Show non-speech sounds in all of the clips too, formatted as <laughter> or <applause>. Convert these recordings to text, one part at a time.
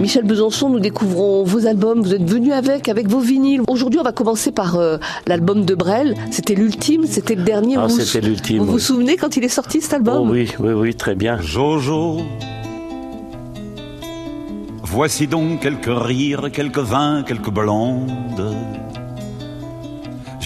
Michel Besançon, nous découvrons vos albums. Vous êtes venu avec, avec vos vinyles. Aujourd'hui, on va commencer par euh, l'album de Brel. C'était l'ultime, c'était le dernier. Ah, c'était l'ultime. Vous vous souvenez quand il est sorti cet album? Oh, Oui, oui, oui, très bien. Jojo. Voici donc quelques rires, quelques vins, quelques blondes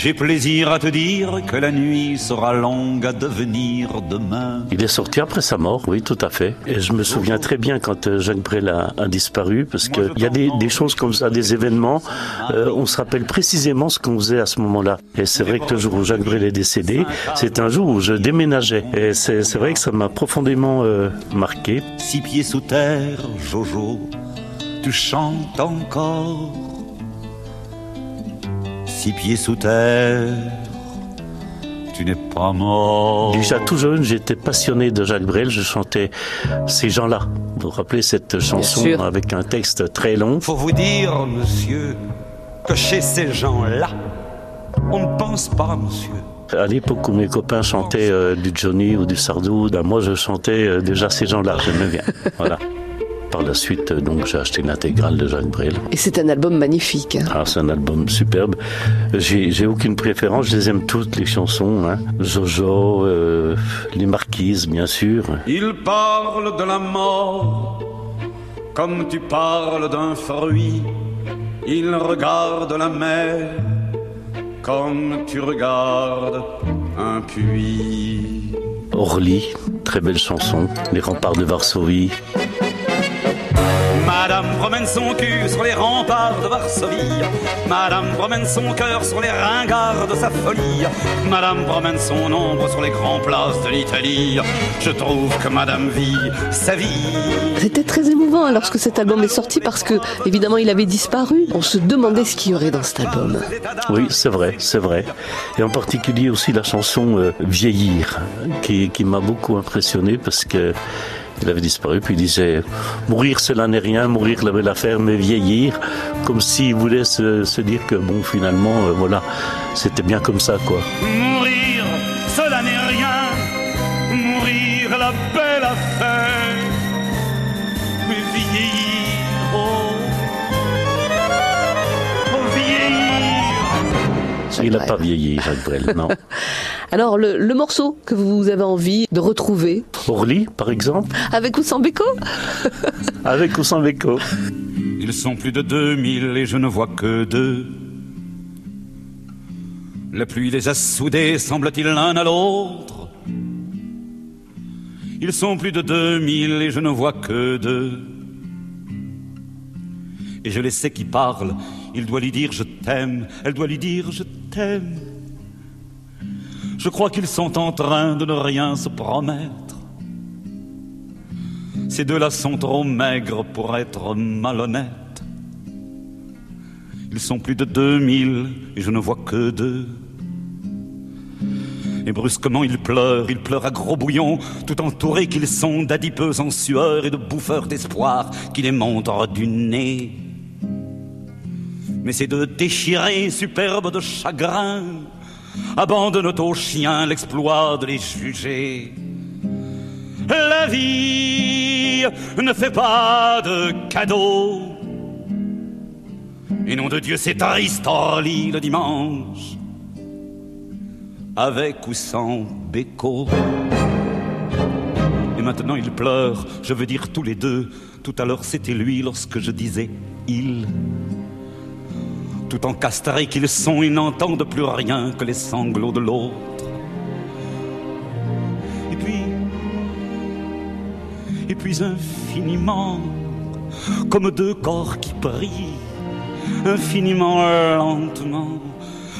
j'ai plaisir à te dire que la nuit sera longue à devenir demain. Il est sorti après sa mort, oui, tout à fait. Et je me souviens très bien quand euh, Jacques Brel a, disparu, parce qu'il y a des, choses comme ça, des événements, euh, on se rappelle précisément ce qu'on faisait à ce moment-là. Et c'est vrai que le jour où Jacques Brel est décédé, c'est un jour où je déménageais. Et c'est vrai que ça m'a profondément euh, marqué. Six pieds sous terre, Jojo, tu chantes encore six pieds sous terre, tu n'es pas mort. Déjà tout jeune, j'étais passionné de Jacques Brel, je chantais ces gens-là. Vous vous rappelez cette chanson avec un texte très long? Faut vous dire, monsieur, que chez ces gens-là, on ne pense pas, monsieur. À l'époque où mes copains chantaient euh, du Johnny ou du Sardou, ben moi je chantais euh, déjà ces gens-là, j'aimais bien. Voilà. <laughs> Par la suite, donc, j'ai acheté l'intégrale de Jacques Brel. Et c'est un album magnifique. Hein. Ah, c'est un album superbe. J'ai aucune préférence, je les aime toutes, les chansons. Hein. Jojo, euh, les Marquises, bien sûr. Il parle de la mort comme tu parles d'un fruit. Il regarde la mer comme tu regardes un puits. Orly, très belle chanson. Les remparts de Varsovie. Madame promène son cul sur les remparts de Varsovie. Madame promène son cœur sur les ringards de sa folie. Madame promène son ombre sur les grands places de l'Italie. Je trouve que Madame vit sa vie. C'était très émouvant lorsque cet album est sorti parce que, évidemment, il avait disparu. On se demandait ce qu'il y aurait dans cet album. Oui, c'est vrai, c'est vrai. Et en particulier aussi la chanson euh, Vieillir, qui, qui m'a beaucoup impressionné parce que il avait disparu, puis il disait mourir cela n'est rien, mourir la belle affaire, mais vieillir, comme s'il voulait se, dire que bon finalement euh, voilà, c'était bien comme ça quoi. Mourir cela n'est rien, mourir la belle affaire, mais vieillir, oh, oh vieillir. Il n'a pas vieilli, Jacques Brel, non. <laughs> Alors, le, morceau que vous avez envie de retrouver Orly, par exemple Avec ou sans Beko <laughs> Avec ou sans Beko. Ils sont plus de 2000 et je ne vois que deux. La pluie les a soudés, semble-t-il, l'un à l'autre. Ils sont plus de 2000 et je ne vois que deux. Et je les sais qui parlent. Il doit lui dire je t'aime, elle doit lui dire je t'aime. Je crois qu'ils sont en train de ne rien se promettre. Ces deux-là sont trop maigres pour être malhonnêtes. Ils sont plus de 2000 et je ne vois que deux. Et brusquement ils pleurent, ils pleurent à gros bouillons, tout entourés qu'ils sont d'adipeux en sueur et de bouffeurs d'espoir qui les montrent du nez. Mais ces deux déchirés, superbes de chagrin, abandonne au chien l'exploit de les juger. La vie ne fait pas de cadeaux. Et nom de Dieu, c'est triste le dimanche, avec ou sans béco. Et maintenant il pleure, je veux dire tous les deux. Tout à l'heure c'était lui lorsque je disais il. Tout encastrés qu'ils sont, ils n'entendent plus rien que les sanglots de l'autre. Et puis, et puis infiniment, comme deux corps qui prient, infiniment lentement,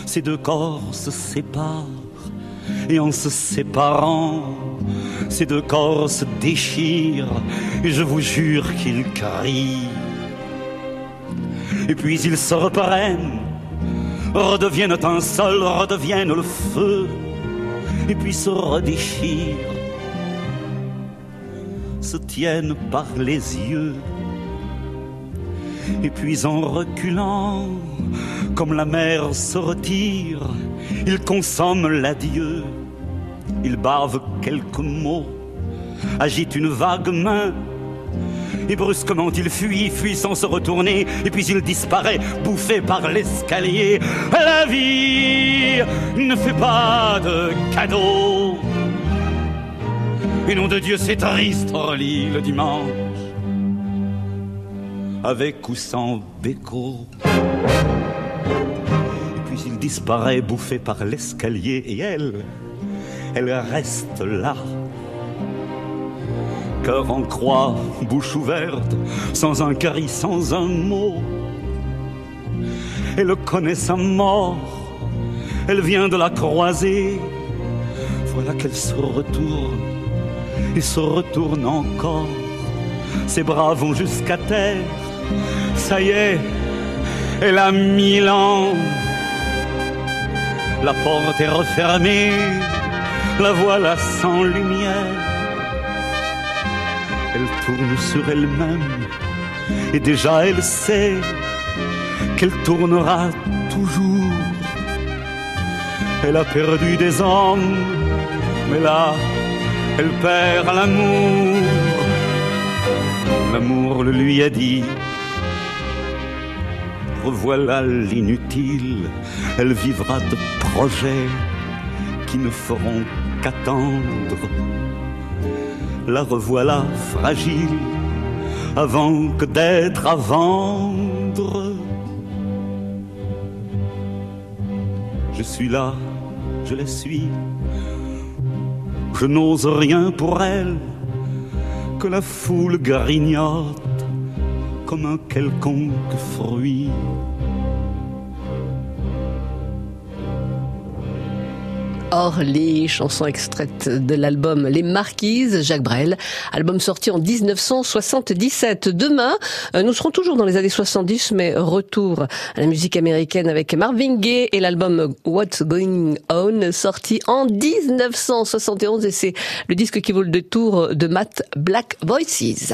ces deux corps se séparent. Et en se séparant, ces deux corps se déchirent, et je vous jure qu'ils crient et puis ils se reprennent, redeviennent un seul, redeviennent le feu, et puis se redéchirent, se tiennent par les yeux, et puis en reculant, comme la mer se retire, ils consomment l'adieu, ils bavent quelques mots, agitent une vague main, Et brusquement il fuit, fuit sans se retourner, et puis il disparaît, bouffé par l'escalier. La vie ne fait pas de cadeaux. Et nom de Dieu, c'est triste, Orly, le dimanche. Avec ou sans béco. Et puis il disparaît, bouffé par l'escalier, et elle, elle reste là cœur en croix, bouche ouverte, sans un cri, sans un mot. Elle connaît sa mort, elle vient de la croiser. Voilà qu'elle se retourne et se retourne encore. Ses bras vont jusqu'à terre. Ça y est, elle a mille ans. La porte est refermée, la voilà sans lumière elle tourne sur elle-même et déjà elle sait qu'elle tournera toujours. Elle a perdu des hommes, mais là, elle perd l'amour. L'amour le lui a dit. Revoilà l'inutile, elle vivra de projets qui ne feront qu'attendre la revoilà fragile avant que d'être à vendre. Je suis là, je la suis, je n'ose rien pour elle, que la foule grignote comme un quelconque fruit. Orly, chanson extraite de l'album Les Marquises, Jacques Brel, album sorti en 1977. Demain, euh, nous serons toujours dans les années 70, mais retour à la musique américaine avec Marvin Gaye et l'album What's Going On, sorti en 1971, et c'est le disque qui vaut le détour de Matt Black Voices.